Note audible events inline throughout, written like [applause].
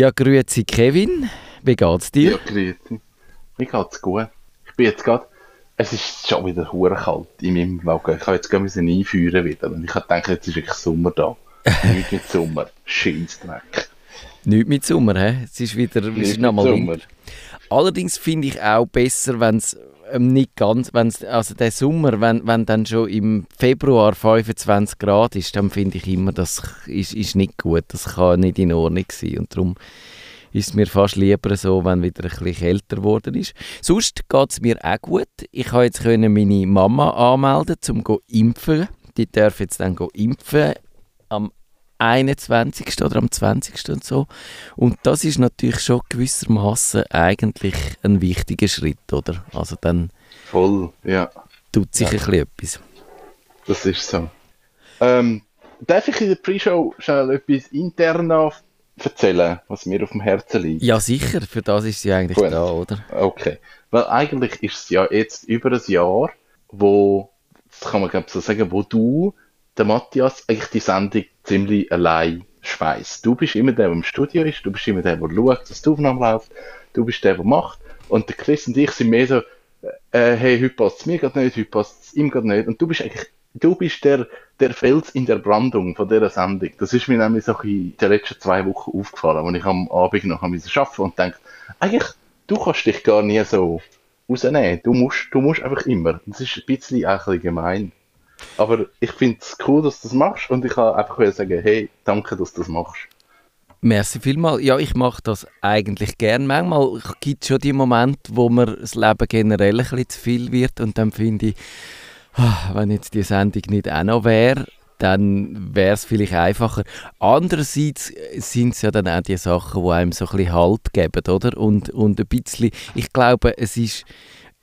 Ja, grüezi Kevin. Wie geht's dir? Ja, grüezi. Mir geht's gut. Ich bin jetzt gerade, es ist schon wieder hure kalt in meinem Wagen. Ich habe jetzt gerade müssen einführen wieder und ich gedacht, jetzt ist wirklich Sommer da. [laughs] Nicht mit Sommer. Scheissdreck. Nicht mit Sommer, hä? Es ist wieder, es ist nochmal Sommer. Allerdings finde ich auch besser, wenn es ähm, nicht ganz, wenn's, also der Sommer, wenn, wenn dann schon im Februar 25 Grad ist, dann finde ich immer, das ist, ist nicht gut, das kann nicht in Ordnung sein und darum ist es mir fast lieber so, wenn wieder ein bisschen kälter geworden ist. Sonst geht es mir auch gut. Ich konnte jetzt können meine Mama anmelden, um zu impfen. Die darf jetzt dann impfen am 21. oder am 20. und so. Und das ist natürlich schon gewissermaßen eigentlich ein wichtiger Schritt, oder? Also dann Voll, ja. tut sich Ja. ein bisschen etwas. Das ist so. Ähm, darf ich in der Pre-Show schnell etwas intern erzählen, was mir auf dem Herzen liegt? Ja, sicher, für das ist sie eigentlich Gut. da, oder? Okay. Weil eigentlich ist es ja jetzt über ein Jahr, wo, das kann man glaube ich so sagen, wo du, der Matthias, eigentlich die Sendung ziemlich allein schweißt. Du bist immer der, der im Studio ist, du bist immer der, der schaut, dass die Aufnahme läuft, du bist der, der macht. Und der Chris und ich sind mehr so, äh, hey, heute passt es mir gerade nicht, heute passt es ihm gerade nicht. Und du bist eigentlich, du bist der, der Fels in der Brandung von dieser Sendung. Das ist mir nämlich so in den letzten zwei Wochen aufgefallen, als ich am Abend noch arbeiten musste und denke, eigentlich, du kannst dich gar nie so rausnehmen. Du musst, du musst einfach immer. Das ist ein bisschen, ein bisschen gemein. Aber ich finde es cool, dass du das machst und ich kann einfach sagen, hey, danke, dass du das machst. Merci vielmals. Ja, ich mache das eigentlich gern. Manchmal gibt es schon die Momente, wo mir das Leben generell ein bisschen zu viel wird und dann finde ich, ah, wenn jetzt die Sendung nicht auch noch wäre, dann wäre es vielleicht einfacher. Andererseits sind es ja dann auch die Sachen, die einem so ein bisschen Halt geben, oder? Und, und ein bisschen, ich glaube, es ist,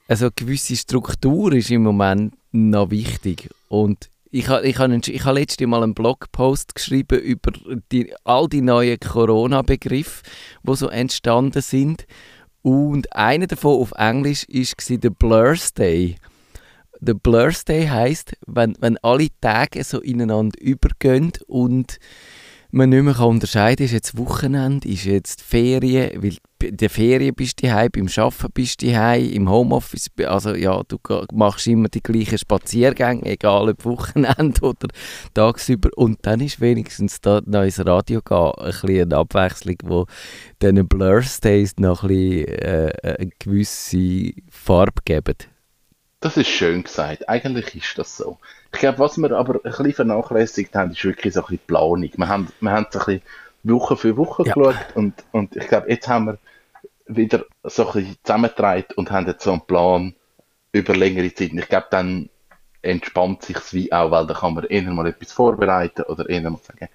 also eine gewisse Struktur ist im Moment noch wichtig und ich habe ich ha, ich ha letztes Mal einen Blogpost geschrieben über die, all die neuen Corona-Begriffe, die so entstanden sind. Und einer davon auf Englisch war der Blur's Day. Der Blur's Day heisst, wenn, wenn alle Tage so ineinander übergehen und man nicht mehr kann unterscheiden ist jetzt Wochenende, ist jetzt Ferien, weil in der Ferien bist du daheim, beim Arbeiten bist du daheim, im Homeoffice, also ja, du machst immer die gleichen Spaziergänge, egal ob Wochenende [laughs] oder tagsüber und dann ist wenigstens da ins Radio gehen, ein eine Abwechslung, wo diesen Blur's Days noch ein bisschen äh, eine gewisse Farbe geben. Das ist schön gesagt. Eigentlich ist das so. Ich glaube, was wir aber ein bisschen vernachlässigt haben, ist wirklich so ein bisschen die Planung. Wir haben, wir haben so ein bisschen Woche für Woche Ja. geschaut und, und ich glaube, jetzt haben wir wieder so ein bisschen zusammengetragen und haben jetzt so einen Plan über längere Zeit. Und ich glaube, dann entspannt sich wie auch, weil da kann man eher mal etwas vorbereiten oder eher mal sagen,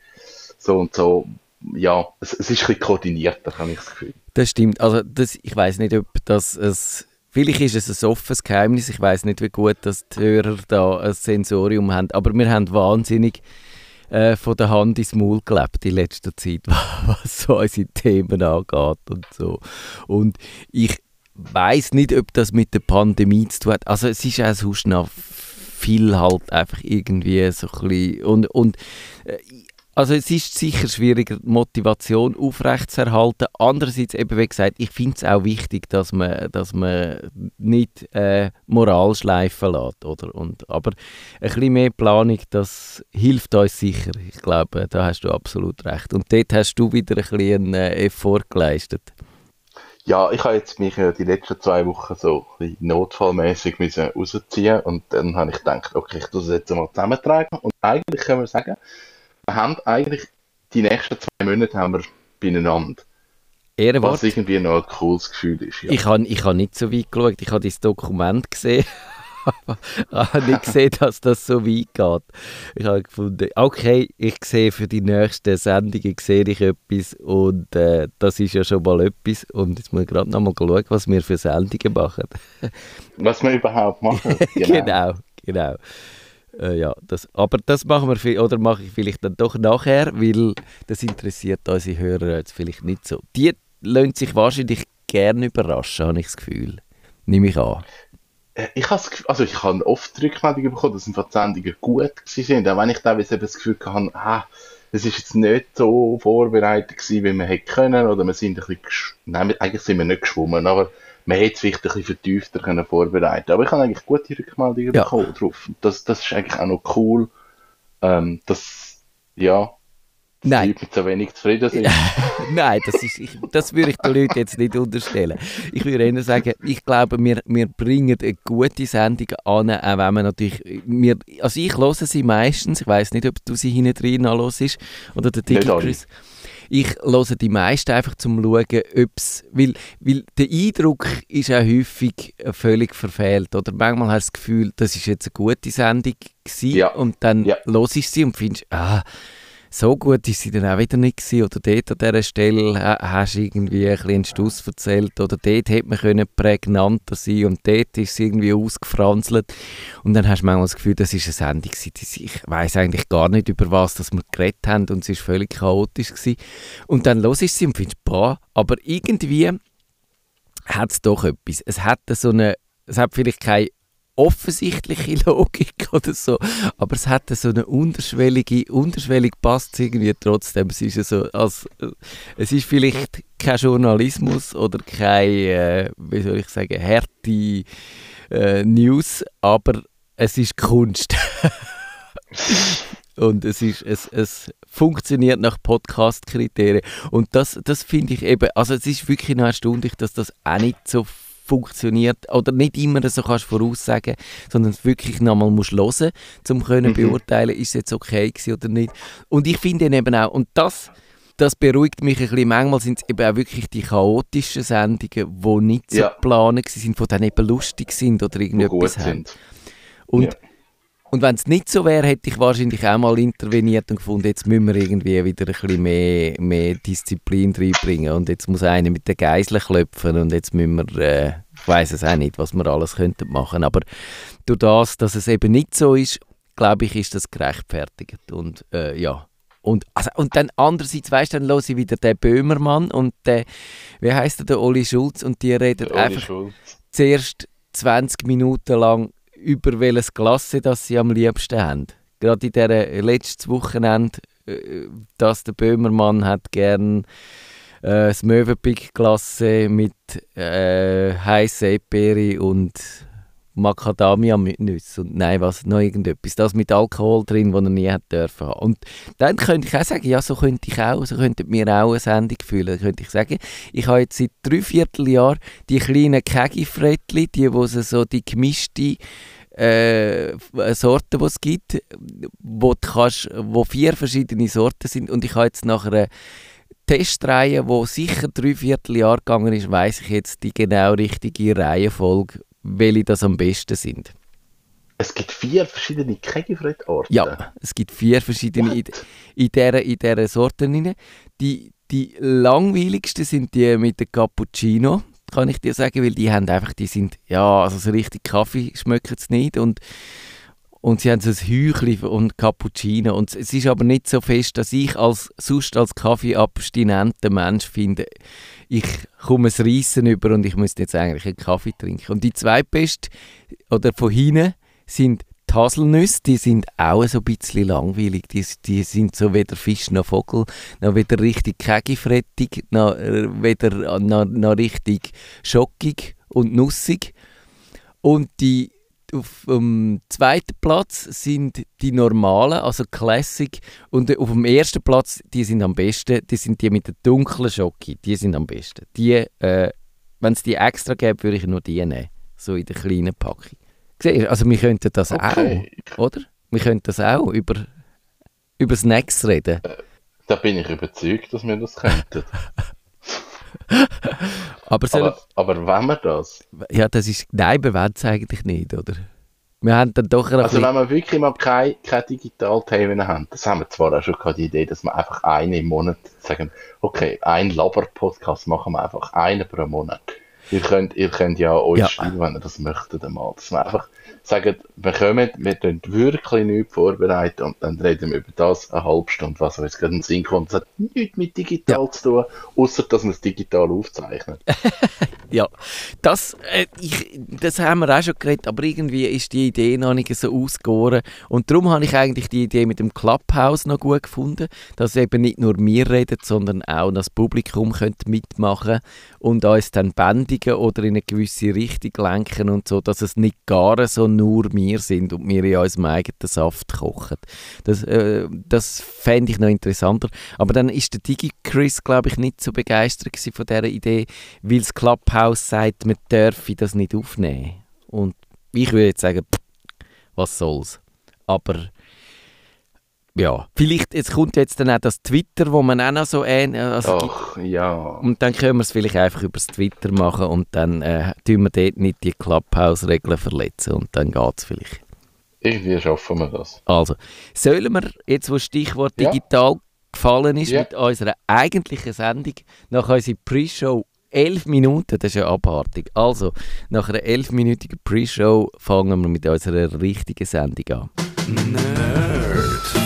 so und so. Ja, es, es ist ein bisschen koordinierter, habe ich das Gefühl. Das stimmt. Also das, ich weiß nicht, ob das es Vielleicht ist es ein offenes Geheimnis. Ich weiß nicht, wie gut dass die Hörer da ein Sensorium haben. Aber wir haben wahnsinnig äh, von der Hand ins Maul gelebt in letzter Zeit, [laughs] was so unsere Themen angeht und so. Und ich weiß nicht, ob das mit der Pandemie zu tun hat. Also es ist auch sonst noch viel halt einfach irgendwie so ein bisschen und, und äh, also es ist sicher schwieriger, die Motivation aufrechtzuerhalten. Andererseits, eben wie gesagt, ich finde es auch wichtig, dass man, dass man nicht äh, Moral schleifen lässt. Oder? Und, aber ein bisschen mehr Planung, das hilft uns sicher. Ich glaube, da hast du absolut recht. Und dort hast du wieder ein bisschen äh, Effort geleistet. Ja, ich habe jetzt mich äh, die letzten zwei Wochen so notfallmäßig rausziehen und dann habe ich gedacht, okay, ich tue das jetzt mal zusammentragen und eigentlich können wir sagen, wir haben eigentlich die nächsten zwei Monate haben wir beieinander, Ehrenwort. was irgendwie noch ein cooles Gefühl ist. Ja. Ich habe ich ha nicht so weit geschaut. Ich habe das Dokument gesehen. Ich [laughs] habe nicht [laughs] gesehen, dass das so weit geht. Ich habe gefunden, okay, ich sehe für die nächsten Sendungen sehe ich etwas und äh, das ist ja schon mal etwas. Und jetzt muss ich gerade noch mal schauen, was wir für Sendungen machen. Was wir überhaupt machen. [laughs] genau, genau. Äh, ja, das, aber das machen wir vi- oder mache ich vielleicht dann doch nachher, weil das interessiert unsere Hörer jetzt vielleicht nicht so. Die lassen sich wahrscheinlich gerne überraschen, habe ich das Gefühl. Nehme ich an. Äh, Ich habe also ich habe oft die Rückmeldung bekommen, dass die Sendungen gut sind, auch wenn ich teilweise das Gefühl hatte, ah, es ist jetzt nicht so vorbereitet gewesen, wie man hätte können, oder wir sind ein bisschen, nein, eigentlich sind wir nicht geschwommen, aber man hätte es vielleicht ein bisschen vertiefter können vorbereiten. Aber ich habe eigentlich gute Rückmeldungen Ja. bekommen drauf. Das, das ist eigentlich auch noch cool, ähm, dass, ja, die Nein. Leute mit so wenig zufrieden sind. [laughs] Nein, das, ist, ich, das würde ich den Leuten jetzt nicht unterstellen. Ich würde eher sagen, ich glaube, wir, wir bringen eine gute Sendung an, auch wenn man natürlich, wir, also ich höre sie meistens, ich weiß nicht, ob du sie hinten drin anhörst, oder der Digi Nicht alle. Chris. Ich höre die meisten einfach zum schauen, ob es, weil, weil der Eindruck ist auch häufig völlig verfehlt, oder manchmal hast du das Gefühl, das ist jetzt eine gute Sendung gewesen, Ja. und dann Ja. hörst du sie und findest, ah, so gut ist sie dann auch wieder nicht gewesen. Oder dort an dieser Stelle ha- hast du irgendwie ein bisschen Stuss erzählt. Oder dort hätte man können prägnanter sein und dort ist sie irgendwie ausgefranzelt. Und dann hast du manchmal das Gefühl, das ist eine Sendung gewesen, ich weiß eigentlich gar nicht, über was dass wir geredet haben und es ist völlig chaotisch gewesen. Und dann hörst du sie und findest, boah, aber irgendwie hat es doch etwas. Es hat so eine, es hat vielleicht keine offensichtliche [laughs] Logik oder so, aber es hat so eine unterschwellige, unterschwellig passt irgendwie trotzdem. Es ist so, als, äh, es ist vielleicht kein Journalismus oder kein, äh, wie soll ich sagen, harte äh, News, aber es ist Kunst. [laughs] Und es, ist, es, es funktioniert nach Podcast-Kriterien. Und das, das finde ich eben, also es ist wirklich noch erstaunlich, dass das auch nicht so funktioniert oder nicht immer so kannst voraussagen, sondern wirklich nochmal musst hören, um können Mhm. beurteilen, ist es jetzt okay gewesen oder nicht. Und ich finde eben auch, und das, das beruhigt mich ein bisschen, manchmal sind es eben auch wirklich die chaotischen Sendungen, die nicht so Ja. geplant sind, die dann eben lustig sind oder irgendetwas haben. Und Ja. Und wenn es nicht so wäre, hätte ich wahrscheinlich auch mal interveniert und gefunden, jetzt müssen wir irgendwie wieder ein bisschen mehr, mehr Disziplin reinbringen und jetzt muss einer mit den Geiseln klopfen und jetzt müssen wir, äh, ich weiß es auch nicht, was wir alles könnten machen, aber durch das, dass es eben nicht so ist, glaube ich, ist das gerechtfertigt und äh, ja. Und, also, und dann andererseits, weißt du, dann höre ich wieder den Böhmermann und der, wie heißt der, der Oli Schulz und die reden einfach Schulz. zuerst 20 Minuten lang über welches Klasse das sie am liebsten haben. Gerade in dieser letzten Wochenende, äh, dass der Böhmermann hat gern äh, das Möwenpick-Klasse mit äh, heißen Eperi und Macadamia-Nüsse und nein, was, noch irgendetwas. Das mit Alkohol drin, das er nie hat dürfen haben. Und dann könnte ich auch sagen, ja, so könnte ich auch, so könnte mir auch eine Sendung fühlen. Dann könnte ich sagen, ich habe jetzt seit drei Vierteljahr die kleinen Kegifrettli, die, wo sie so die gemischte äh, Sorten, die es gibt, wo, du kannst, wo vier verschiedene Sorten sind und ich habe jetzt nach einer Testreihe, wo sicher drei Vierteljahr gegangen ist, weiß ich jetzt die genau richtige Reihenfolge, welche das am besten sind. Es gibt vier verschiedene Kegifred-Orte. Ja, es gibt vier verschiedene What? in, in dieser in dieser Sorten rein. Die, die langweiligsten sind die mit dem Cappuccino, kann ich dir sagen, weil die haben einfach, die sind, ja, also so richtig Kaffee schmecken sie nicht und und sie haben so ein Hüchli und Cappuccino und es ist aber nicht so fest, dass ich als sonst als Kaffeeabstinenter Mensch finde, ich komme es Reissen über und ich müsste jetzt eigentlich einen Kaffee trinken. Und die zweitbeste, oder von hinten, sind die Haselnüsse, die sind auch so ein bisschen langweilig. Die, die sind so weder Fisch noch Vogel, noch weder richtig kegifrettig, noch äh, weder noch, noch richtig schockig und nussig. Und die auf dem zweiten Platz sind die normalen, also Classic. Und auf dem ersten Platz, die sind am besten, die sind die mit der dunklen Schoki. Die sind am besten. Die, äh, wenn es die extra gäbe, würde ich nur die nehmen. So in der kleinen Packung. Siehst du, also wir könnten das Okay. auch, oder? Wir könnten das auch über, über Snacks reden. Da bin ich überzeugt, dass wir das könnten. [laughs] [laughs] Aber, soll, aber, aber wenn wir das? ja, das ist, nein, wir wollen es eigentlich nicht, oder? Wir haben dann doch Also wenn wir wirklich mal keine, keine Digitalthemen haben, das haben wir zwar auch schon gehabt, die Idee, dass wir einfach eine im Monat sagen, okay, ein Laber-Podcast machen wir einfach, einen pro Monat. Ihr könnt, ihr könnt ja euch Ja. schreiben, wenn ihr das möchtet einmal. Dass wir einfach sagen, wir kommen, wir tun wirklich nichts vorbereiten und dann reden wir über das eine halbe Stunde, was uns gerade in den Sinn kommt. Das hat nichts mit digital zu tun, außer dass wir es digital aufzeichnen. [laughs] Ja, das, äh, ich, das haben wir auch schon geredet, aber irgendwie ist die Idee noch nicht so ausgegoren. Und darum habe ich eigentlich die Idee mit dem Clubhouse noch gut gefunden, dass eben nicht nur wir reden, sondern auch das Publikum könnte mitmachen und uns dann bändigen oder in eine gewisse Richtung lenken und so, dass es nicht gar so nur wir sind und wir in unserem eigenen Saft kochen. Das, äh, das fände ich noch interessanter. Aber dann ist der Digi-Chris, glaube ich, nicht so begeistert von dieser Idee, weil das Clubhouse sagt, man dürfe das nicht aufnehmen. Und ich würde jetzt sagen, pff, was soll's. Aber ja, vielleicht, jetzt kommt jetzt dann auch das Twitter, wo man auch noch so ähnlich... Also Ach, ja. und dann können wir es vielleicht einfach über das Twitter machen und dann äh, tun wir dort nicht die Clubhouse-Regeln verletzen und dann geht es vielleicht. Irgendwie schaffen wir das. Also, sollen wir, jetzt wo das Stichwort Ja. digital gefallen ist, Ja. mit unserer eigentlichen Sendung, nach unserer Pre-Show 11 Minuten, das ist ja abartig. Also, nach einer 11-minütigen Pre-Show fangen wir mit unserer richtigen Sendung an. Nerdfunk.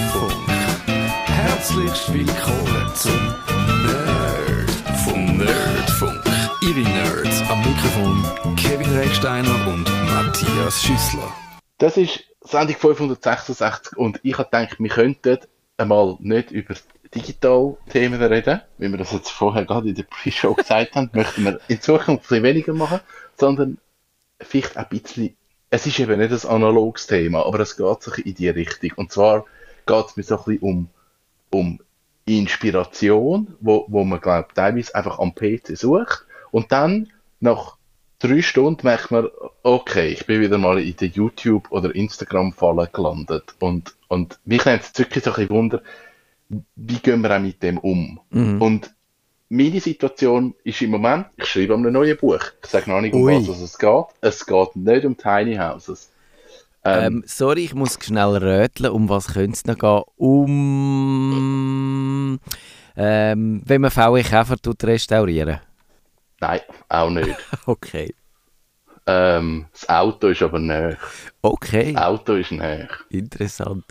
Herzlich willkommen zum Nerdfunk. Nerdfunk. Ihre Nerds am Mikrofon Kevin Recksteiner und Matthias Schüssler. Das ist Sendung 566 und ich habe gedacht, wir könnten einmal nicht über Digital-Themen reden, wie wir das jetzt vorher gerade in der Pre-Show gesagt haben, möchten wir in Zukunft ein bisschen weniger machen, sondern vielleicht ein bisschen, es ist eben nicht ein analoges Thema, aber es geht sich in die Richtung. Und zwar geht es mir so ein bisschen um, um Inspiration, wo, wo man, glaube teilweise einfach am PC sucht und dann nach drei Stunden merkt man, okay, ich bin wieder mal in der YouTube- oder Instagram-Falle gelandet. Und, und mich nimmt es wirklich so ein bisschen Wunder, wie gehen wir auch mit dem um? Und meine Situation ist im Moment, ich schreibe an einem neuen Buch. Ich sage noch nicht, um Ui. was es geht. Es geht nicht um Tiny Houses. Ähm, Ähm, sorry, ich muss schnell röteln. Um was könnte es noch gehen? Um... Ähm, wenn man VW Käfer tut restaurieren. nein, auch nicht. [laughs] Okay. ähm, das Auto ist aber näher. Okay, Das Auto ist näher. interessant.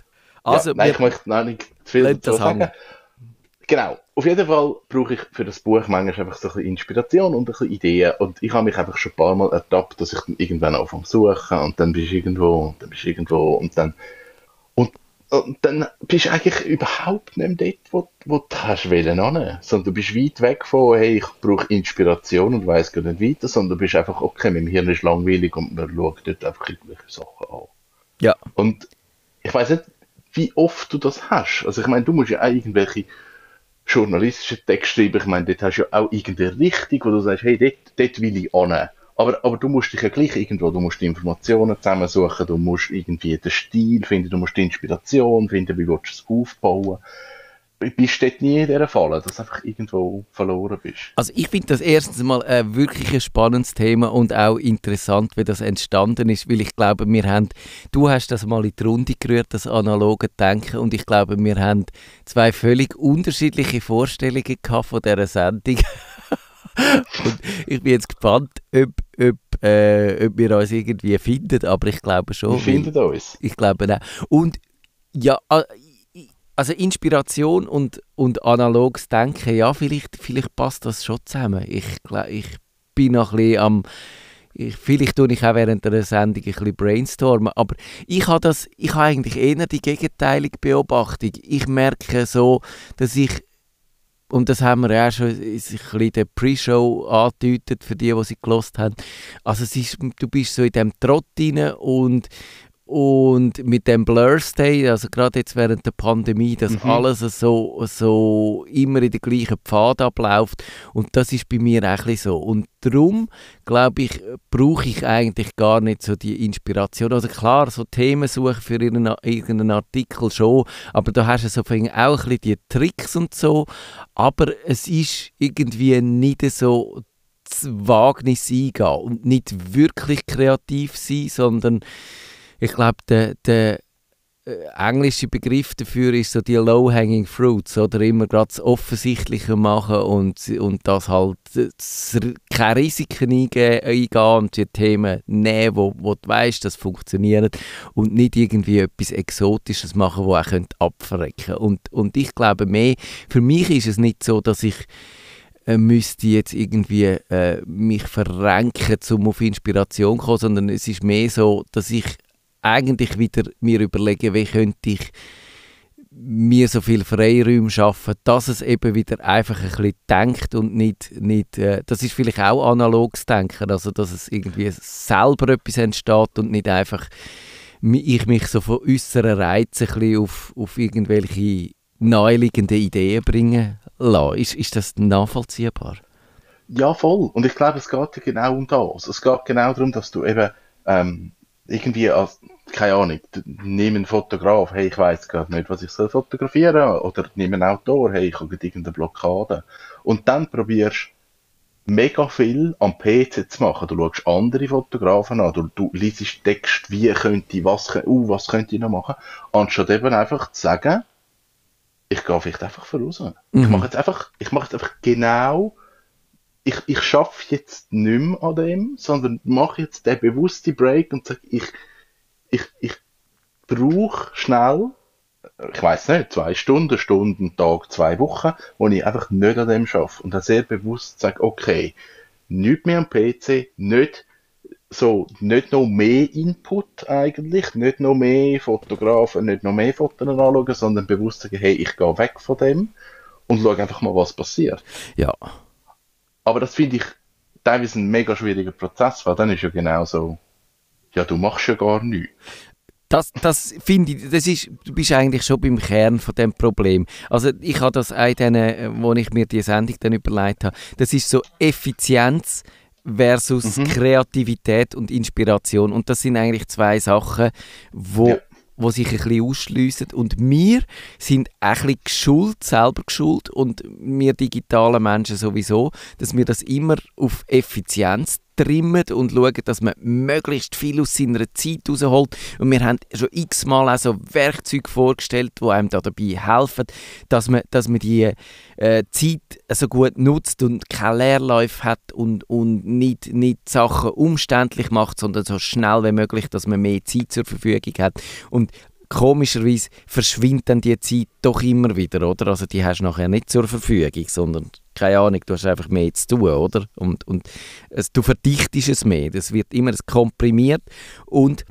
Also, ja, nein, ich möchte noch nicht zu viel dazu sagen. hängen. Genau. Auf jeden Fall brauche ich für das Buch manchmal einfach so ein bisschen Inspiration und ein bisschen Ideen. Und ich habe mich einfach schon ein paar Mal ertappt, dass ich dann irgendwann anfange zu suchen und dann bist du irgendwo und dann bist du irgendwo und dann und, und dann bist du eigentlich überhaupt nicht mehr dort, wo, wo du hast wollen hin. Sondern du bist weit weg von, hey, ich brauche Inspiration und weiss gar nicht weiter, sondern du bist einfach, okay, mein Hirn ist langweilig und man schaut dort einfach irgendwelche Sachen an. ja, Und ich weiß nicht, wie oft du das hast. Also ich meine, du musst ja auch irgendwelche journalistischen Texte schreiben. Ich meine, dort hast du ja auch irgendeine Richtung, wo du sagst, hey, dort, dort will ich an. Aber, aber du musst dich ja gleich irgendwo, du musst die Informationen zusammensuchen, du musst irgendwie den Stil finden, du musst die Inspiration finden, wie willst du es aufbauen. Bist du dort nie in dieser Falle, dass du einfach irgendwo verloren bist? Also ich finde das erstens mal äh, wirklich ein spannendes Thema und auch interessant, wie das entstanden ist, weil ich glaube, wir haben, du hast das mal in die Runde gerührt, das analoge Denken und ich glaube, wir haben zwei völlig unterschiedliche Vorstellungen gehabt von dieser Sendung. [laughs] und ich bin jetzt gespannt, ob, ob, äh, ob wir uns irgendwie finden, aber ich glaube schon. Wir finden uns. ich glaube auch. Und ja, i- also Inspiration und, und analoges Denken, ja, vielleicht, vielleicht passt das schon zusammen. Ich, ich bin noch ein bisschen am. Ich, vielleicht tue ich auch während der Sendung ein bisschen brainstormen, aber ich habe das, ich habe eigentlich eher die gegenteilige Beobachtung. Ich merke so, dass ich und das haben wir ja auch schon in der Pre-Show angedeutet, für die, die sie gelost haben. Also ist, du bist so in dem Trott rein und, und mit dem Blur-Stay, also gerade jetzt während der Pandemie, dass alles so, so immer in den gleichen Pfad abläuft und das ist bei mir auch so. Und darum, glaube ich, brauche ich eigentlich gar nicht so die Inspiration. Also klar, so Themen suchen für irgendeinen, Artikel schon, aber da hast du so auch ein bisschen die Tricks und so, aber es ist irgendwie nicht so das Wagnis eingehen und nicht wirklich kreativ sein, sondern ich glaube, der, der, äh, englische Begriff dafür ist so die low-hanging fruits, oder? Immer gerade das Offensichtliche machen und, und das halt das, keine Risiken eingehen, und die Themen nehmen, wo, wo du weißt, das funktioniert und nicht irgendwie etwas Exotisches machen, wo auch abverrecken und und ich glaube mehr, für mich ist es nicht so, dass ich äh, müsste jetzt irgendwie äh, mich verrenken, um auf Inspiration zu kommen, sondern es ist mehr so, dass ich eigentlich wieder mir überlegen, wie könnte ich mir so viel Freiräume schaffen, dass es eben wieder einfach ein bisschen denkt und nicht, nicht äh, das ist vielleicht auch analoges Denken, also dass es irgendwie selber etwas entsteht und nicht einfach ich mich so von äußeren Reizen auf, auf irgendwelche naheliegende Ideen bringen lasse. Ist, ist das nachvollziehbar? Ja, voll. Und ich glaube, es geht genau um das. Es geht genau darum, dass du eben ähm, irgendwie als, keine Ahnung, nimm einen Fotograf, hey, ich weiß gerade nicht, was ich soll fotografieren, oder nimm einen Autor, hey, ich habe irgendeine Blockade. Und dann probierst mega viel am PC zu machen. Du schaust andere Fotografen an, du, du liest Text, wie könnte ich, was, uh, was könnte ich noch machen, anstatt eben einfach zu sagen, ich gehe vielleicht einfach voraus. Mhm. Ich mache jetzt einfach, ich mache jetzt einfach genau ich, ich schaffe jetzt nicht mehr an dem, sondern mache jetzt den bewussten Break und sage, ich, ich, ich brauche schnell, ich weiß nicht, zwei Stunden, Stunden, Tag, zwei Wochen, wo ich einfach nicht an dem schaffe und dann sehr bewusst sage, okay, nicht mehr am PC, nicht so, nicht noch mehr Input eigentlich, nicht noch mehr Fotografen, nicht noch mehr Fotos anschauen, sondern bewusst sagen, hey, ich gehe weg von dem und schaue einfach mal, was passiert. Ja. Aber das finde ich teilweise ein mega schwieriger Prozess, weil dann ist ja genau so, ja, du machst ja gar nichts. Das, das finde ich, das ist, du bist eigentlich schon beim Kern von dem Problem. Also ich habe das auch denen, wo ich mir die Sendung dann überlegt habe, das ist so Effizienz versus mhm. Kreativität und Inspiration und das sind eigentlich zwei Sachen, wo ja die sich ein bisschen ausschliessen. Und wir sind ein bisschen geschult, selber geschult und wir digitalen Menschen sowieso, dass wir das immer auf Effizienz trimmen und schauen, dass man möglichst viel aus seiner Zeit rausholt. Und wir haben schon x-mal auch so Werkzeuge vorgestellt, die einem da dabei helfen, dass man, dass man die äh, Zeit so gut nutzt und keine Leerläufe hat und, und nicht, nicht Sachen umständlich macht, sondern so schnell wie möglich, dass man mehr Zeit zur Verfügung hat. Und komischerweise verschwindet dann die Zeit doch immer wieder, oder? Also die hast du nachher nicht zur Verfügung, sondern, keine Ahnung, du hast einfach mehr zu tun, oder? Und, und es, du verdichtest es mehr, das wird immer komprimiert und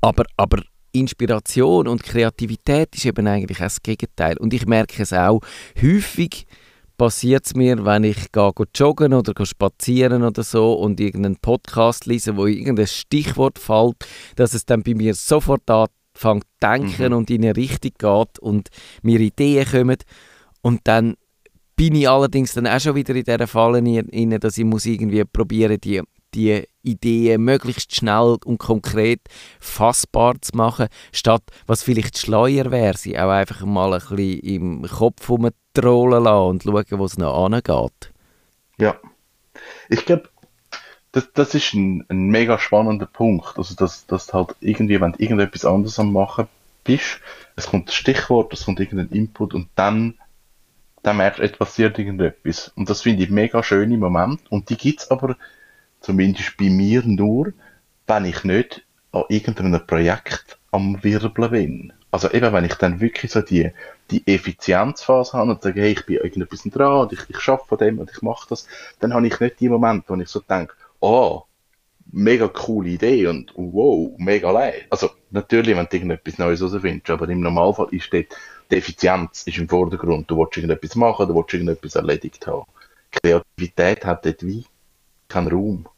aber, aber Inspiration und Kreativität ist eben eigentlich auch das Gegenteil und ich merke es auch häufig, passiert es mir, wenn ich gehe, joggen oder gehe spazieren oder so und irgendeinen Podcast lese, wo irgendein Stichwort fällt, dass es dann bei mir sofort an fängt zu denken mhm. und in eine Richtung geht und mir Ideen kommen. Und dann bin ich allerdings dann auch schon wieder in dieser Falle rein, dass ich muss irgendwie probieren, die, die Ideen möglichst schnell und konkret fassbar zu machen, statt was vielleicht schleuer wäre, sie auch einfach mal ein bisschen im Kopf rumtrollen lassen und schauen, wo es noch angeht. Ja. Ich glaube, das, das ist ein, ein mega spannender Punkt. Also, dass, dass halt irgendwie, wenn du irgendetwas anderes am machen bist, es kommt ein Stichwort, es kommt irgendein Input und dann, dann merkst du, es passiert irgendetwas. Und das finde ich mega schöne Moment. Und die gibt's aber, zumindest bei mir nur, wenn ich nicht an irgendeinem Projekt am Wirbeln bin. Also eben, wenn ich dann wirklich so die, die Effizienzphase habe und sage, hey, ich bin irgendetwas dran und ich, ich schaffe von dem und ich mache das, dann habe ich nicht die Momente, wo ich so denke, oh, mega coole Idee und wow, mega leid. Also natürlich, wenn du irgendetwas Neues herausfindest, aber im Normalfall ist dort die Effizienz ist im Vordergrund. Du willst irgendetwas machen, du willst irgendetwas erledigt haben. Kreativität hat dort wie keinen Raum.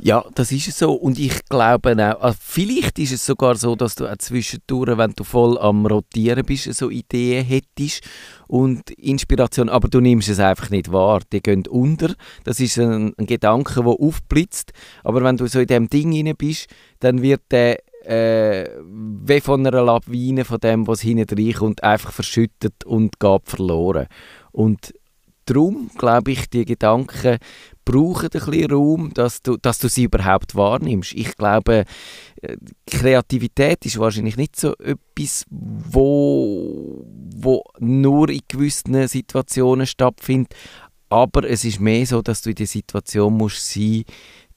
Ja, das ist so. Und ich glaube auch, also vielleicht ist es sogar so, dass du auch zwischendurch, wenn du voll am Rotieren bist, so Ideen hättest und Inspiration, aber du nimmst es einfach nicht wahr. Die gehen unter. Das ist ein, ein Gedanke, der aufblitzt. Aber wenn du so in dem Ding rein bist, dann wird der äh, wie von einer Lawine von dem, was hinten reinkommt, einfach verschüttet und geht verloren. Und darum, glaube ich, die Gedanken brauchen ein bisschen Raum, dass du, dass du sie überhaupt wahrnimmst. Ich glaube, äh, Kreativität ist wahrscheinlich nicht so etwas, wo, wo nur in gewissen Situationen stattfindet, aber es ist mehr so, dass du in der Situation musst sein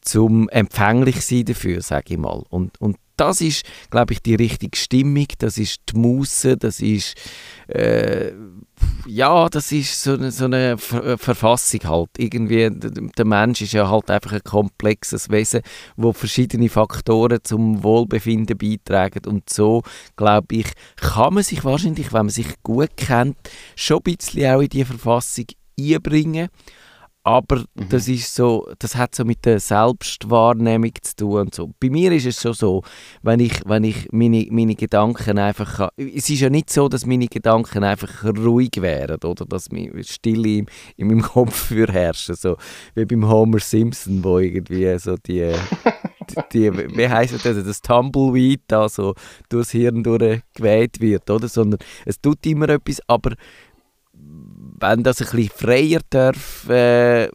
zum empfänglich sein dafür, sage ich mal. Und, und das ist, glaube ich, die richtige Stimmung, das ist die Muße, das ist äh, ja, das ist so eine, so eine Ver Verfassung halt. Irgendwie, der Mensch ist ja halt einfach ein komplexes Wesen, wo verschiedene Faktoren zum Wohlbefinden beitragen und so, glaube ich, kann man sich wahrscheinlich, wenn man sich gut kennt, schon ein bisschen auch in diese Verfassung einbringen aber mhm. das ist so, das hat so mit der Selbstwahrnehmung zu tun und so. Bei mir ist es schon so, wenn ich, wenn ich meine, meine Gedanken einfach kann, es ist ja nicht so, dass meine Gedanken einfach ruhig wären oder dass mir Stille in, in meinem [laughs] Kopf für herrschen, so wie beim Homer Simpson, wo irgendwie so die, die, die wie heisst das, das Tumbleweed da so durchs Hirn durchgeweht wird, oder? Sondern es tut immer etwas, aber wenn das ein bisschen freier darf, äh,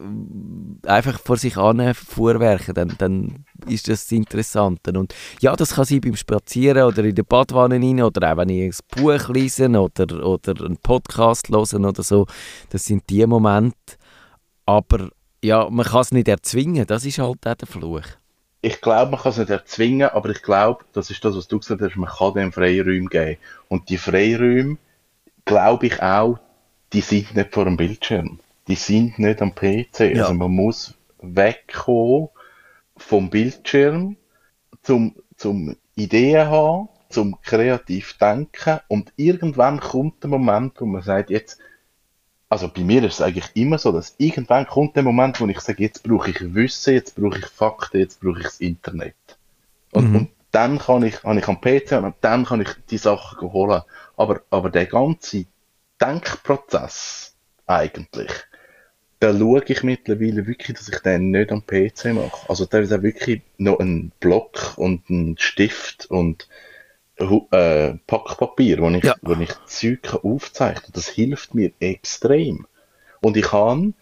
einfach vor sich an vorwerken, dann, dann ist das interessant. Und ja, das kann sein beim Spazieren oder in der Badwanne rein oder auch wenn ich ein Buch lese oder, oder einen Podcast höre oder so. Das sind die Momente. Aber ja, man kann es nicht erzwingen, das ist halt auch der Fluch. Ich glaube, man kann es nicht erzwingen, aber ich glaube, das ist das, was du gesagt hast, man kann dem Freiräume geben. Und die Freiräume, glaube ich auch, die sind nicht vor dem Bildschirm. Die sind nicht am PC. Ja. Also man muss wegkommen vom Bildschirm zum, zum Ideen haben, zum kreativ denken und irgendwann kommt der Moment, wo man sagt, jetzt, also bei mir ist es eigentlich immer so, dass irgendwann kommt der Moment, wo ich sage, jetzt brauche ich Wissen, jetzt brauche ich Fakten, jetzt brauche ich das Internet. Und, mhm. und dann kann ich, habe ich am PC und dann kann ich die Sachen holen. Aber, aber der ganze Denkprozess eigentlich, da schaue ich mittlerweile wirklich, dass ich den nicht am PC mache. Also da ist auch wirklich noch ein Block und ein Stift und äh, Packpapier, wo ich, ja. wo ich Zeug aufzeichnen Das hilft mir extrem. Und ich habe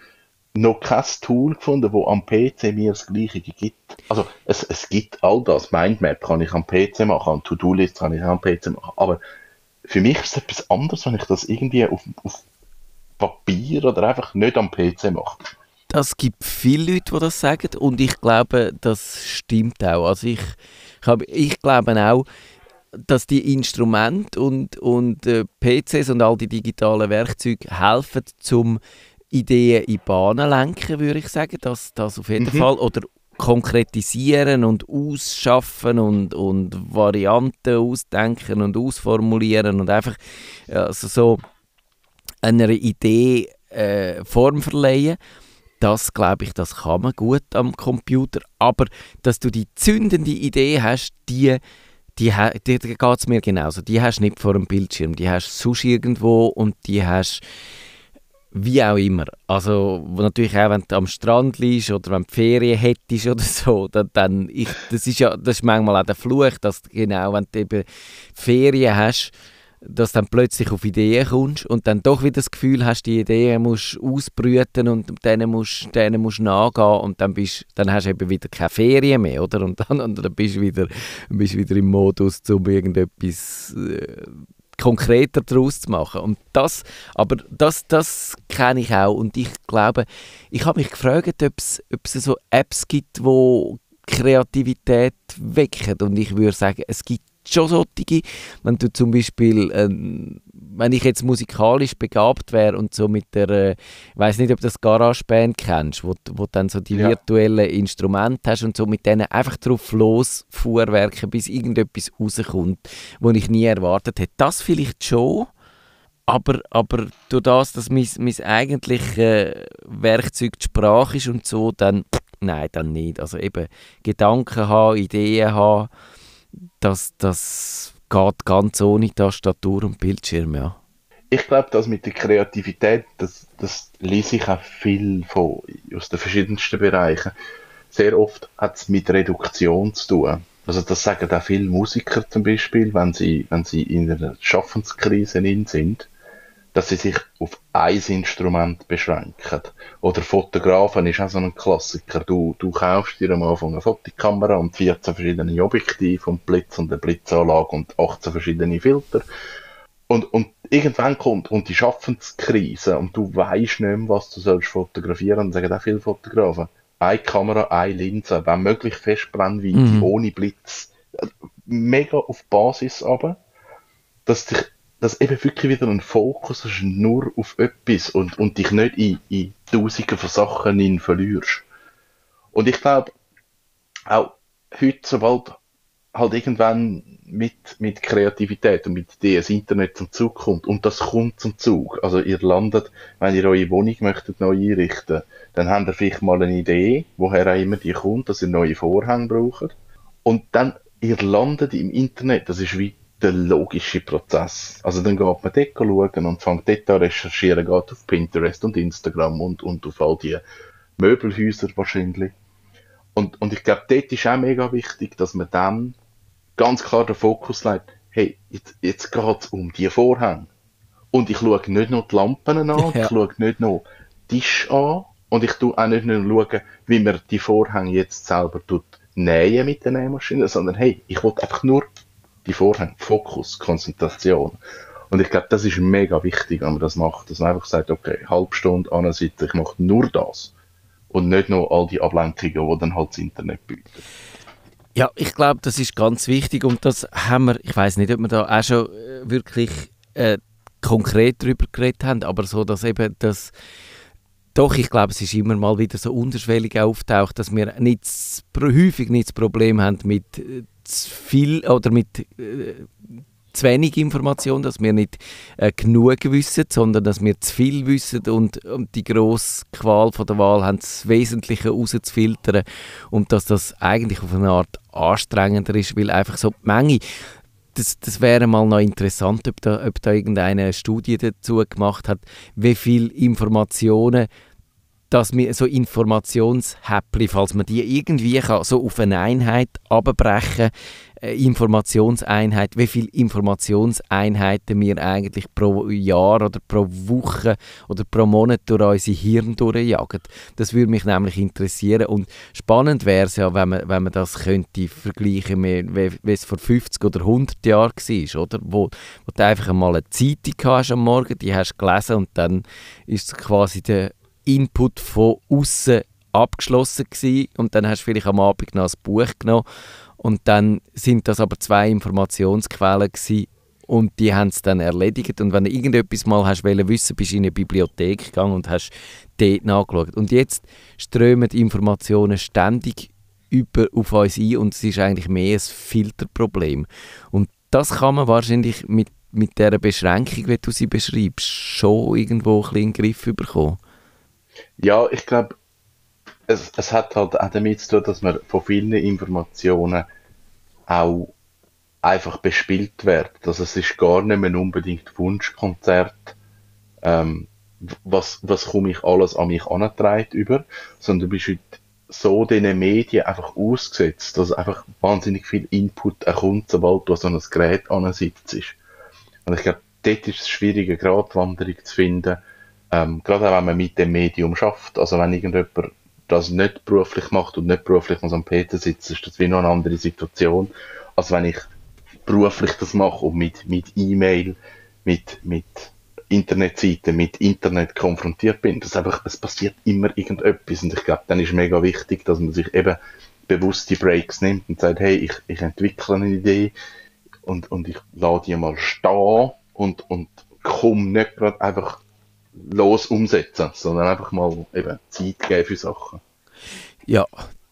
noch kein Tool gefunden, wo am PC mir das Gleiche gibt. Also es, es gibt all das. Mindmap kann ich am PC machen, To-Do-List kann ich am PC machen, aber für mich ist es etwas anderes, wenn ich das irgendwie auf, auf Papier oder einfach nicht am PC mache. Das gibt viele Leute, die das sagen und ich glaube, das stimmt auch. Also ich, ich glaube auch, dass die Instrumente und, und äh, PCs und all die digitalen Werkzeuge helfen, zum Ideen in Bahnen lenken, würde ich sagen. Das, das auf jeden mhm. Fall. Oder konkretisieren und ausschaffen und, und Varianten ausdenken und ausformulieren und einfach also so einer Idee äh, Form verleihen. Das glaube ich, das kann man gut am Computer. Aber dass du die zündende Idee hast, die die, die, die geht es mir genauso. Die hast du nicht vor dem Bildschirm, die hast du sonst irgendwo und die hast wie auch immer. Also natürlich auch, wenn du am Strand liegst oder wenn du Ferien hättest oder so, dann, dann ich, das ist ja das ist manchmal auch der Fluch, dass genau, wenn du eben Ferien hast, dass du dann plötzlich auf Ideen kommst und dann doch wieder das Gefühl hast, die Ideen musst ausbrüten und denen musst, denen musst nachgehen und dann, bist, dann hast du eben wieder keine Ferien mehr, oder? Und dann, und dann bist du wieder, bist wieder im Modus, um irgendetwas äh, konkreter daraus zu machen. Und das, aber das, das kenne ich auch. Und ich glaube, ich habe mich gefragt, ob es, so Apps gibt, wo Kreativität wecken. Und ich würde sagen, es gibt schon solche, wenn du zum Beispiel, ähm, wenn ich jetzt musikalisch begabt wäre und so mit der, äh, ich weiß nicht, ob du das GarageBand kennst, wo, wo dann so die ja. virtuellen Instrumente hast und so mit denen einfach drauf los fuhrwerken, bis irgendetwas rauskommt, wo ich nie erwartet hätte. Das vielleicht schon, aber, aber durch das, dass mein, mein eigentliches äh, Werkzeug die Sprache ist und so, dann, nein, dann nicht. Also eben Gedanken haben, Ideen haben, das, das geht ganz ohne Tastatur und Bildschirm, ja. Ich glaube, das mit der Kreativität, das, das lese ich auch viel von, aus den verschiedensten Bereichen. Sehr oft hat es mit Reduktion zu tun. Also das sagen auch viele Musiker zum Beispiel, wenn sie, wenn sie in einer Schaffenskrise sind, dass sie sich auf ein Instrument beschränken. Oder Fotografen ist auch so ein Klassiker. Du, du kaufst dir am Anfang eine Fotokamera und 14 verschiedene Objektive und Blitz und eine Blitzanlage und 18 verschiedene Filter. Und, und irgendwann kommt, und die Schaffenskrise und du weißt nicht mehr, was du sollst fotografieren, sagen auch viele Fotografen, eine Kamera, eine Linse, wenn möglich Festbrennweite, mhm. ohne Blitz. Mega auf Basis aber, dass dich dass eben wirklich wieder ein Fokus hast, nur auf etwas und, und dich nicht in, in Tausende von Sachen in verlierst. Und ich glaube, auch heute, sobald halt irgendwann mit, mit Kreativität und mit Ideen das Internet zum Zug kommt und das kommt zum Zug. Also ihr landet, wenn ihr eure Wohnung möchtet neu einrichten, dann habt ihr vielleicht mal eine Idee, woher auch immer die kommt, dass ihr neue Vorhänge braucht. Und dann, ihr landet im Internet, das ist wie der logische Prozess. Also dann geht man dort schauen und fängt dort an recherchieren, geht auf Pinterest und Instagram und, und auf all die Möbelhäuser wahrscheinlich. Und, und ich glaube, dort ist auch mega wichtig, dass man dann ganz klar den Fokus legt, hey, jetzt, jetzt geht es um die Vorhänge. Und ich schaue nicht nur die Lampen an, [laughs] ja. ich schaue nicht nur Tisch an und ich tue auch nicht nur schauen, wie man die Vorhänge jetzt selber tut nähen mit der Nähmaschine, sondern hey, ich will einfach nur die Vorhänge, Fokus, Konzentration. Und ich glaube, das ist mega wichtig, wenn man das macht, dass man einfach sagt, okay, halbe Stunde an Seite, ich mache nur das. Und nicht nur all die Ablenkungen, die dann halt das Internet bietet. Ja, ich glaube, das ist ganz wichtig und das haben wir, ich weiß nicht, ob wir da auch schon äh, wirklich äh, konkret darüber geredet haben, aber so, dass eben das doch, ich glaube, es ist immer mal wieder so unterschwellig auftaucht, dass wir nicht, häufig nicht das Problem haben mit äh, zu viel oder mit äh, zu wenig Information, dass wir nicht äh, genug wissen, sondern dass wir zu viel wissen und, und die grosse Qual von der Wahl haben, das Wesentliche rauszufiltern und dass das eigentlich auf eine Art anstrengender ist, weil einfach so die Menge das, das wäre mal noch interessant, ob da, ob da irgendeine Studie dazu gemacht hat, wie viele Informationen dass wir so Informationshäppchen, falls man die irgendwie kann, so auf eine Einheit abbrechen äh, Informationseinheit, wie viele Informationseinheiten wir eigentlich pro Jahr oder pro Woche oder pro Monat durch unsere Hirn durchjagen. Das würde mich nämlich interessieren und spannend wäre es ja, wenn man, wenn man das könnte vergleichen mit, wie, wie es vor 50 oder 100 Jahren war, oder? Wo, wo du einfach einmal eine Zeitung hast am Morgen, die hast du gelesen und dann ist quasi der Input von außen abgeschlossen gewesen. und dann hast du vielleicht am Abend noch ein Buch genommen und dann sind das aber zwei Informationsquellen gewesen und die haben es dann erledigt und wenn du irgendetwas mal hast wollen wissen, bist du in eine Bibliothek gegangen und hast dort nachgeschaut und jetzt strömen die Informationen ständig über auf uns ein und es ist eigentlich mehr ein Filterproblem und das kann man wahrscheinlich mit, mit dieser Beschränkung, wie du sie beschreibst, schon irgendwo ein bisschen in den Griff bekommen. Ja, ich glaube, es, es hat halt auch damit zu tun, dass man von vielen Informationen auch einfach bespielt wird. Also es ist gar nicht mehr unbedingt Wunschkonzert, ähm, was, was komme ich alles an mich angetragen über, sondern du bist heute so diesen Medien einfach ausgesetzt, dass einfach wahnsinnig viel Input kommt, sobald du so ein Gerät ansitzt. Und ich glaube, dort ist es schwierig, eine Gratwanderung zu finden, ähm, gerade wenn man mit dem Medium schafft. Also wenn irgendjemand das nicht beruflich macht und nicht beruflich so einem PC sitzt, ist das wie noch eine andere Situation, als wenn ich beruflich das mache und mit, mit E-Mail, mit, mit Internetseiten, mit Internet konfrontiert bin. Das einfach, es passiert immer irgendetwas und ich glaube, dann ist mega wichtig, dass man sich eben bewusst die Breaks nimmt und sagt, hey, ich, ich entwickle eine Idee und, und ich lade die mal stehen und, und komme nicht gerade einfach los umsetzen, sondern einfach mal eben Zeit geben für Sachen. Ja,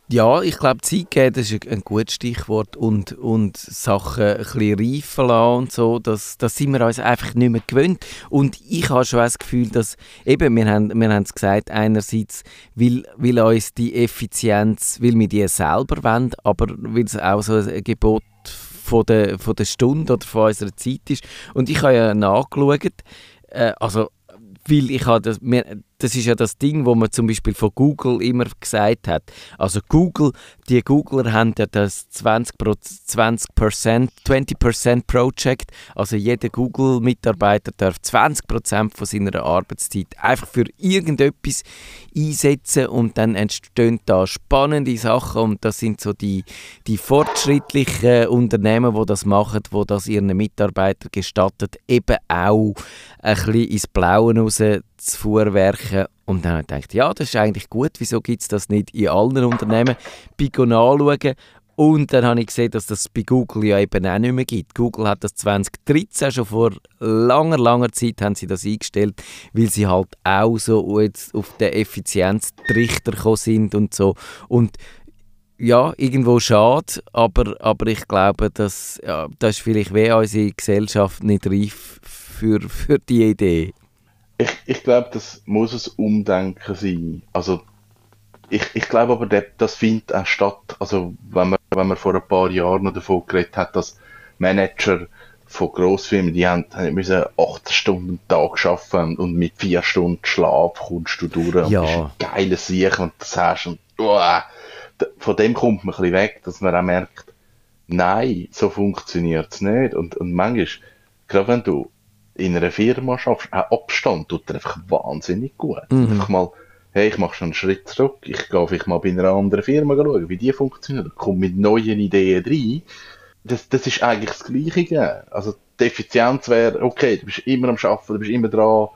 ja, ich glaube, Zeit geben das ist ein gutes Stichwort und, und Sachen ein bisschen reifen lassen und so, das, das sind wir uns einfach nicht mehr gewöhnt. Und ich habe schon das Gefühl, dass, eben, wir haben, wir haben es gesagt, einerseits will, will uns die Effizienz, will wir die selber wollen, aber weil es auch so ein Gebot von der, von der Stunde oder von unserer Zeit ist. Und ich habe ja nachgeschaut, äh, also weil ich habe das, mir, das ist ja das Ding, wo man zum Beispiel von Google immer gesagt hat. Also Google, die Googler haben ja das 20%, 20%, 20% Project. Also jeder Google-Mitarbeiter darf 20% von seiner Arbeitszeit einfach für irgendetwas einsetzen und dann entstehen da spannende Sachen und das sind so die, die fortschrittlichen Unternehmen, die das machen, wo das ihren Mitarbeitern gestattet, eben auch ein bisschen ins Blaue raus zu fuhrwerken. Und dann habe ich gedacht, ja, das ist eigentlich gut, wieso gibt es das nicht in allen Unternehmen? Bei anschauen und dann habe ich gesehen, dass das bei Google ja eben auch nicht mehr gibt. Google hat das 2013 schon vor langer, langer Zeit haben sie das eingestellt, weil sie halt auch so jetzt auf den Effizienztrichter gekommen sind und so. Und ja, irgendwo schade, aber, aber ich glaube, dass, ja, das ist vielleicht wie unsere Gesellschaft nicht reif für, für die Idee. Ich, ich glaube, das muss ein Umdenken sein. Also ich, ich glaube aber, das findet auch statt. Also wenn man, wenn man vor ein paar Jahren noch davon geredet hat, dass Manager von Grossfirmen, die haben, haben müssen acht Stunden am Tag arbeiten und mit vier Stunden Schlaf kommst du durch ja. und bist ein geiles Sieg und das hast und oh, von dem kommt man ein bisschen weg, dass man auch merkt, nein, so funktioniert es nicht. Und, und manchmal, gerade wenn du in einer Firma schaffst, auch Abstand tut dir einfach wahnsinnig gut. Mhm. Einfach mal, hey, ich mache schon einen Schritt zurück, ich gehe vielleicht mal bei einer anderen Firma schauen, wie die funktioniert, komme mit neuen Ideen rein. Das, das ist eigentlich das Gleiche. Also die Effizienz wäre, okay, du bist immer am Arbeiten, du bist immer dran,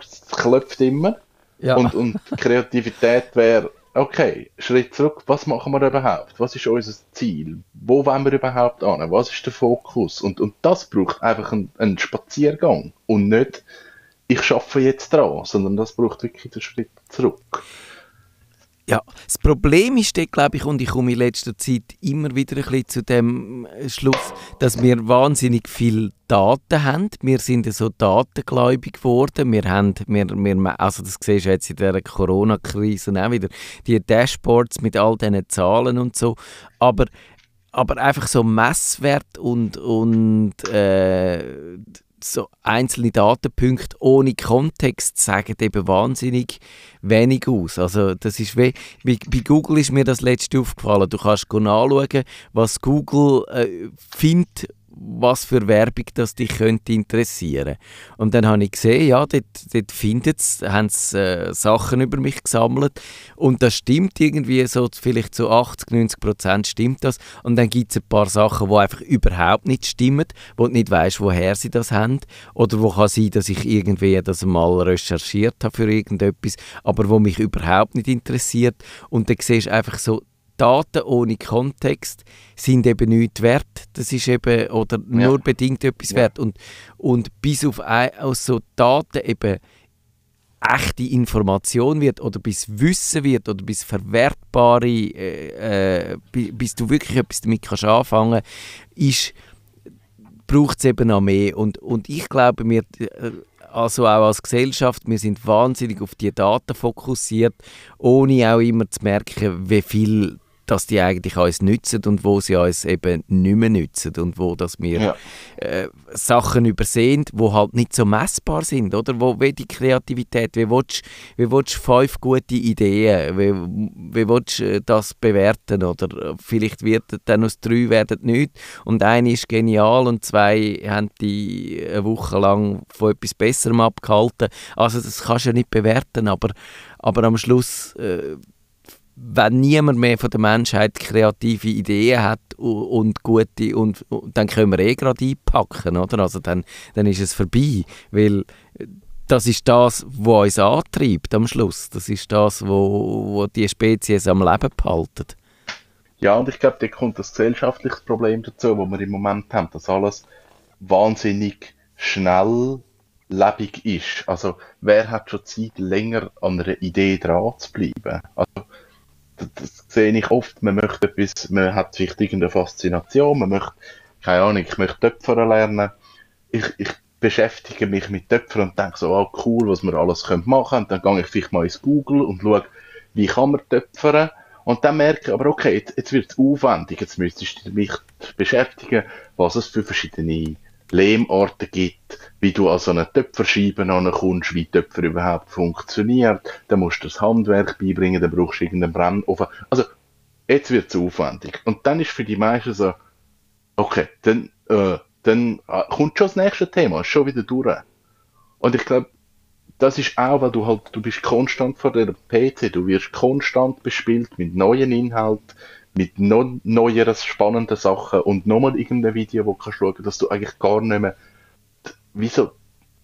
es klopft immer. Ja. Und, und Kreativität wäre, okay, Schritt zurück, was machen wir überhaupt? Was ist unser Ziel? Wo wollen wir überhaupt an? Was ist der Fokus? Und, und das braucht einfach einen, einen Spaziergang und nicht, ich schaffe jetzt dran, sondern das braucht wirklich den Schritt zurück. Ja, das Problem ist, glaube ich, und ich komme in letzter Zeit immer wieder ein bisschen zu dem Schluss, dass wir wahnsinnig viel Daten haben. Wir sind so datengläubig geworden. Wir haben, wir, wir, also das siehst du jetzt in der Corona-Krise auch wieder, die Dashboards mit all diesen Zahlen und so. Aber, aber einfach so Messwert und, und äh, so einzelne Datenpunkte ohne Kontext sagen eben wahnsinnig wenig aus. Also das ist wie, bei, bei Google ist mir das letzte aufgefallen. Du kannst nachschauen, was Google äh, findet was für Werbung das dich könnte interessieren. Und dann habe ich gesehen, ja, dort, dort sie, haben sie äh, Sachen über mich gesammelt. Und das stimmt irgendwie so, vielleicht zu 80, 90 Prozent stimmt das. Und dann gibt es ein paar Sachen, die einfach überhaupt nicht stimmen, wo du nicht weißt, woher sie das haben. Oder wo kann sein, dass ich irgendwie das mal recherchiert habe für irgendetwas, aber wo mich überhaupt nicht interessiert. Und dann siehst du einfach so, Daten ohne Kontext sind eben nichts wert. Das ist eben, oder nur ja. bedingt etwas ja. wert. Und, und bis auf aus so Daten eben echte Information wird oder bis Wissen wird oder bis verwertbare, äh, äh, bis du wirklich etwas damit kannst anfangen ist, braucht es eben noch mehr. Und, und ich glaube, wir, äh, also auch als Gesellschaft, wir sind wahnsinnig auf die Daten fokussiert, ohne auch immer zu merken, wie viel dass die eigentlich uns nützen und wo sie uns eben nicht mehr nützen und wo dass wir ja. äh, Sachen übersehen, wo halt nicht so messbar sind, oder? Wo wie die Kreativität, wie willst, wie willst du fünf gute Ideen, wie, wie willst du äh, das bewerten, oder vielleicht wird dann aus drei werden nicht und eine ist genial und zwei haben die eine Woche lang von etwas Besserem abgehalten. Also das kannst du ja nicht bewerten, aber, aber am Schluss äh, wenn niemand mehr von der Menschheit kreative Ideen hat und gute und, und dann können wir eh gerade einpacken, oder? Also dann, dann ist es vorbei, weil das ist das, was uns antreibt am Schluss. Das ist das, wo, wo die Spezies am Leben behalten. Ja, und ich glaube, da kommt das gesellschaftliche Problem dazu, wo wir im Moment haben, dass alles wahnsinnig schnell lebig ist. Also, wer hat schon Zeit, länger an einer Idee dran zu bleiben? Also, das sehe ich oft, man möchte etwas, man hat vielleicht irgendeine Faszination, man möchte, keine Ahnung, ich möchte Töpfern lernen, ich, ich beschäftige mich mit Töpfern und denke so, oh cool, was wir alles können machen. Und dann gehe ich vielleicht mal ins Google und schaue, wie kann man töpfern. Und dann merke ich aber, okay, jetzt, jetzt wird es aufwendig, jetzt müsstest du mich beschäftigen, was es für verschiedene Lehmorte gibt, wie du an so eine Töpferscheibe kommst, wie Töpfer überhaupt funktioniert. Dann musst du das Handwerk beibringen, dann brauchst du irgendeinen Brennofen. Also, jetzt wird es aufwendig. Und dann ist für die meisten so, okay, dann, äh, dann äh, kommt schon das nächste Thema, ist schon wieder durch. Und ich glaube, das ist auch, weil du halt, du bist konstant vor der PC, du wirst konstant bespielt mit neuen Inhalten, mit noch neueren, spannenden Sachen und nochmal irgendein Video, wo du kannst schauen, dass du eigentlich gar nicht mehr, wieso,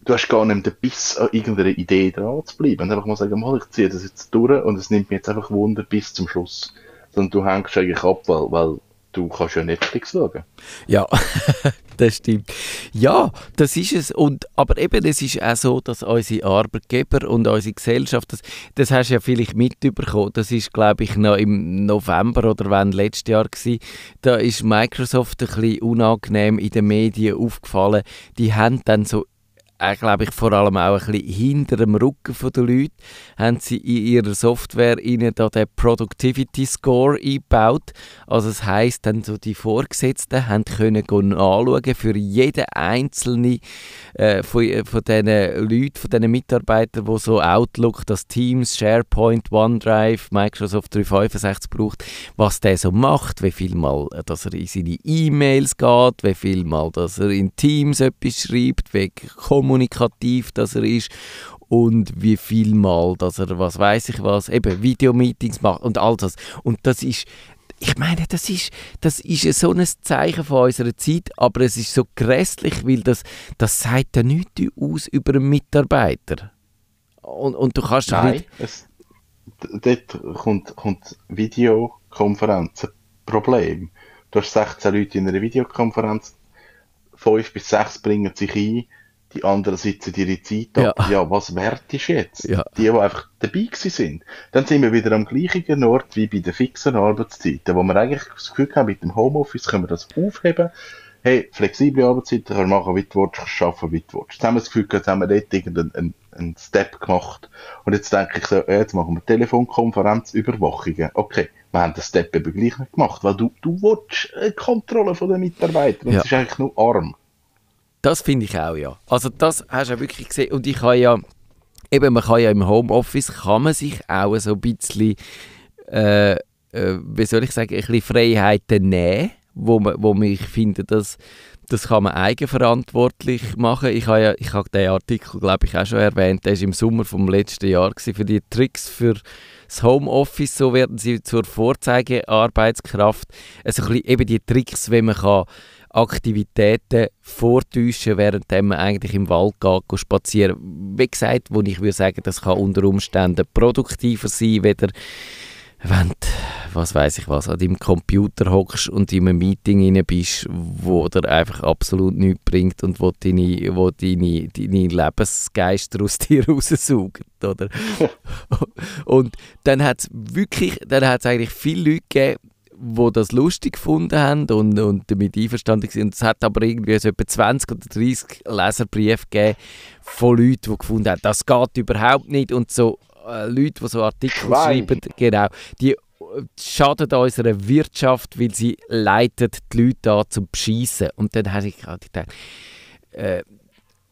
du hast gar nicht mehr den Biss an irgendeiner Idee dran zu bleiben. Und einfach mal sagen, mal, ich ziehe das jetzt durch und es nimmt mir jetzt einfach Wunder bis zum Schluss. Sondern du hängst eigentlich ab, weil, weil du kannst ja Netflix schauen. Ja, [laughs] das stimmt. Ja, das ist es. Und, aber eben, es ist auch so, dass unsere Arbeitgeber und unsere Gesellschaft, das, das hast du ja vielleicht mitbekommen, das ist, glaube ich, noch im November oder wann letztes Jahr gewesen, da ist Microsoft ein bisschen unangenehm in den Medien aufgefallen. Die haben dann so äh, glaube ich, vor allem auch ein bisschen hinter dem Rücken der Leute, haben sie in ihrer Software ihnen da den Productivity Score eingebaut. Also das heisst, dann so die Vorgesetzten haben können anschauen für jeden einzelnen äh, von, äh, von diesen Leuten, von diesen Mitarbeitern, die so Outlook, das Teams, SharePoint, OneDrive, Microsoft 365 braucht, was der so macht, wie viel Mal, äh, dass er in seine E-Mails geht, wie viel Mal, dass er in Teams etwas schreibt, wie kommunikativ dass er ist und wie viel Mal, dass er, was weiß ich was, eben Videomeetings macht und all das. Und das ist, ich meine, das ist, das ist so ein Zeichen von unserer Zeit, aber es ist so grässlich, weil das, das sagt ja nichts aus über einen Mitarbeiter. Und, und du kannst Nein, nicht... Es, dort kommt, kommt Videokonferenz ein Problem. Du hast 16 Leute in einer Videokonferenz, 5 bis 6 bringen sich ein, die anderen sitzen ihre Zeit ab. Ja, ja was wert ist jetzt? Ja. Die, die einfach dabei sind. Dann sind wir wieder am gleichen Ort wie bei den fixen Arbeitszeiten, wo wir eigentlich das Gefühl haben, mit dem Homeoffice können wir das aufheben. Hey, flexible Arbeitszeiten können wir machen, wie du willst, arbeiten, wie du willst. Jetzt haben wir das Gefühl, jetzt haben wir dort irgendeinen einen, Step gemacht. Und jetzt denke ich so, jetzt machen wir Telefonkonferenz, Überwachungen. Okay, wir haben den Step eben gleich nicht gemacht, weil du, du willst eine Kontrolle von den Mitarbeitern. Und ja. ist eigentlich nur arm. Das finde ich auch, ja. Also das hast du ja wirklich gesehen. Und ich habe ja, eben, man kann ja im Homeoffice, kann man sich auch so ein bisschen, äh, äh, wie soll ich sagen, ein bisschen Freiheiten nehmen, wo, man, wo ich finde, dass das kann man eigenverantwortlich machen. Ich habe ja, ich habe den Artikel, glaube ich, auch schon erwähnt. Der ist im Sommer vom letzten Jahr gewesen, für die Tricks für das Homeoffice. So werden sie zur Vorzeigearbeitskraft. Also ein bisschen eben die Tricks, wie man kann Aktivitäten vortäuschen, während man eigentlich im Wald geht, geht spazieren. Wie gesagt, wo ich würde sagen, das kann unter Umständen produktiver sein, weder wenn du, was weiß ich was, an deinem Computer hockst und in einem Meeting rein bist, wo dir einfach absolut nichts bringt und wo deine, wo deine, deine Lebensgeister aus [laughs] dir raussaugen, oder? und dann hat es wirklich, dann hat eigentlich viele Leute gegeben, die das lustig gefunden haben und, und damit einverstanden waren. Es hat aber irgendwie so etwa 20 oder 30 Leserbriefe gegeben von Leuten, die gefunden haben, das geht überhaupt nicht. Und so äh, Leute, die so Artikel Schwein. schreiben, genau, die äh, schaden unserer Wirtschaft, weil sie leitet die Leute an zum Beschissen. Und dann habe ich gerade gedacht, äh,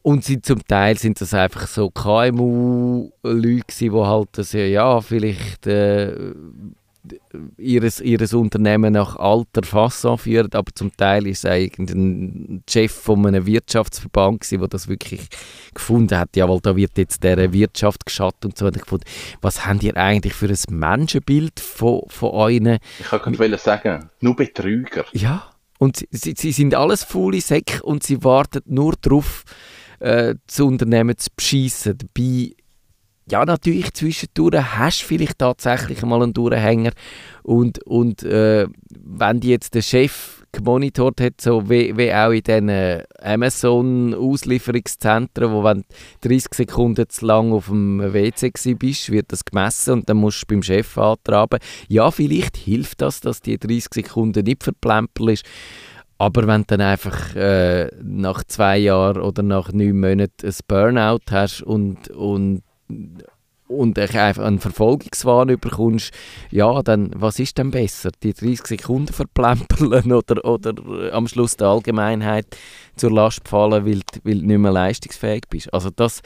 und sie, zum Teil sind das einfach so KMU-Leute, die halt das, ja, vielleicht äh, ihres, ihres Unternehmen nach alter Fasson führen, aber zum Teil ist es irgendein Chef von einem Wirtschaftsverband der das wirklich gefunden hat, jawohl, da wird jetzt der Wirtschaft geschadet und so weiter gefunden. Was habt ihr eigentlich für ein Menschenbild von, von euren... Ich kann gerade sagen, nur Betrüger. Ja, und sie, sie sind alles faule Säcke und sie warten nur darauf, äh, das Unternehmen zu beschissen. Dabei ja, natürlich zwischendurch hast du vielleicht tatsächlich mal einen Durchhänger und, und äh, wenn die jetzt der Chef gemonitort hat, so wie, wie auch in diesen Amazon-Auslieferungszentren, wo wenn 30 Sekunden zu lang auf dem WC bist, wird das gemessen und dann musst du beim Chef antraben. Ja, vielleicht hilft das, dass die 30 Sekunden nicht verplempert ist. Aber wenn du dann einfach äh, nach zwei Jahren oder nach neun Monaten ein Burnout hast und, und und einfach einen Verfolgungswahn bekommst, ja, dann was ist denn besser? Die 30 Sekunden verplempern [laughs] oder, oder äh, am Schluss der Allgemeinheit zur Last fallen, weil, weil du nicht mehr leistungsfähig bist? Also das,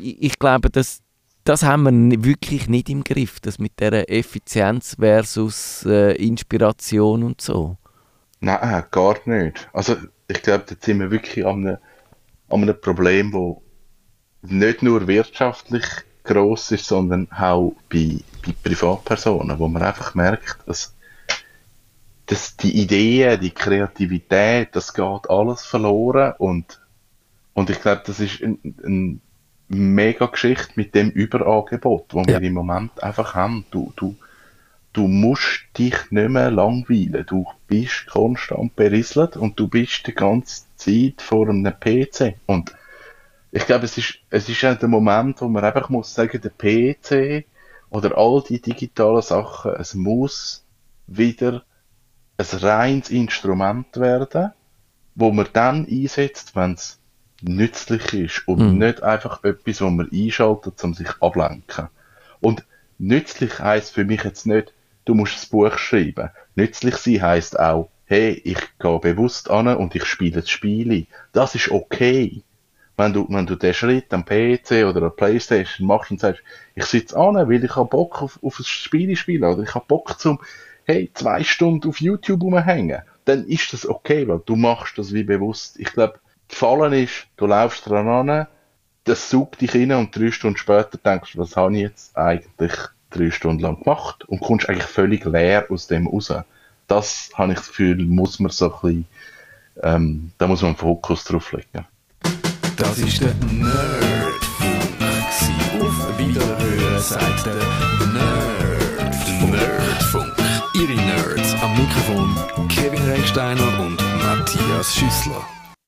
ich, ich glaube, das, das haben wir wirklich nicht im Griff, das mit der Effizienz versus äh, Inspiration und so. Nein, gar nicht. Also ich glaube, da sind wir wirklich an einem, an einem Problem, wo nicht nur wirtschaftlich gross ist, sondern auch bei, bei Privatpersonen, wo man einfach merkt, dass, dass die Ideen, die Kreativität, das geht alles verloren und, und ich glaube, das ist eine ein mega Geschichte mit dem Überangebot, wo ja. wir im Moment einfach haben. Du, du, du musst dich nicht mehr langweilen. Du bist konstant berieselt und du bist die ganze Zeit vor einem PC. Und ich glaube, es ist, es ist auch der Moment, wo man einfach muss sagen, der PC oder all die digitalen Sachen, es muss wieder ein reines Instrument werden, wo man dann einsetzt, wenn es nützlich ist und mhm. nicht einfach etwas, wo man einschaltet, um sich ablenken. Und nützlich heißt für mich jetzt nicht, du musst das Buch schreiben. Nützlich sein heißt auch, hey, ich gehe bewusst an und ich spiele das Spiel. Das ist okay wenn du, wenn du den Schritt am PC oder am Playstation machst und sagst, ich sitze an, weil ich habe Bock auf, auf ein Spiel spielen oder ich habe Bock zum, hey, zwei Stunden auf YouTube rumhängen, dann ist das okay, weil du machst das wie bewusst. Ich glaube, gefallen ist, du laufst dran an, das sucht dich rein und drei Stunden später denkst du, was habe ich jetzt eigentlich drei Stunden lang gemacht und kommst eigentlich völlig leer aus dem raus. Das habe ich das Gefühl, muss man so ein bisschen, ähm, da muss man einen Fokus drauf legen. Das ist der Nerdfunk. Auf Wiederhören sagt der Nerdfunk. Nerdfunk. Ihre Nerds am Mikrofon Kevin Recksteiner und Matthias Schüssler.